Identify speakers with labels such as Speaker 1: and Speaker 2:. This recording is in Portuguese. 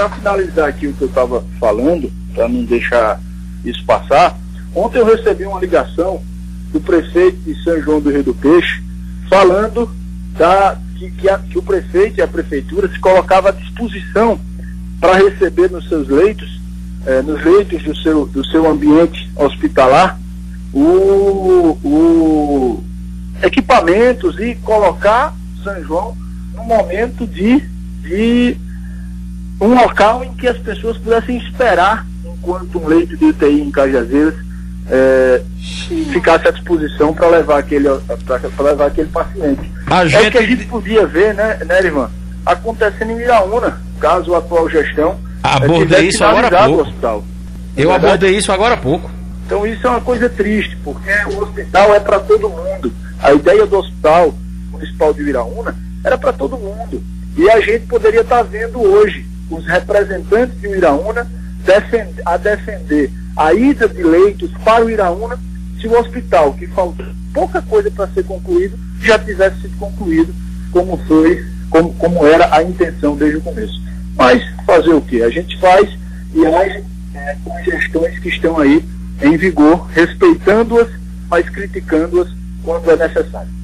Speaker 1: para finalizar aqui o que eu estava falando, para não deixar isso passar, ontem eu recebi uma ligação do prefeito de São João do Rio do Peixe, falando da, que, que, a, que o prefeito e a prefeitura se colocava à disposição para receber nos seus leitos, eh, nos leitos do seu, do seu ambiente hospitalar, o, o equipamentos e colocar São João num momento de, de um local em que as pessoas pudessem esperar enquanto um leito de UTI em Cajazeiras é, ficasse à disposição para levar aquele para levar aquele paciente. A gente... É o que a gente podia ver, né, né, irmã? Acontecendo em Iraúna, caso a atual gestão
Speaker 2: abordei isso agora há pouco. Hospital. Eu abordei isso agora há pouco.
Speaker 1: Então isso é uma coisa triste, porque o hospital é para todo mundo. A ideia do hospital municipal de Iraúna era para todo mundo. E a gente poderia estar tá vendo hoje os representantes de Iraúna a defender a ida de leitos para o Iraúna se o hospital, que falta pouca coisa para ser concluído, já tivesse sido concluído como foi, como, como era a intenção desde o começo. Mas fazer o que? A gente faz e é, com gestões que estão aí em vigor, respeitando-as, mas criticando-as quando é necessário.